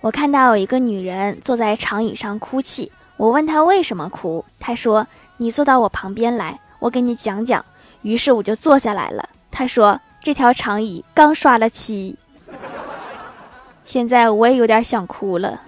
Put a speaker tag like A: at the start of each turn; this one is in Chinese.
A: 我看到有一个女人坐在长椅上哭泣。我问她为什么哭她说你坐到我旁边来我给你讲讲。于是我就坐下来了。她说这条长椅刚刷了漆。现在我也有点想哭了。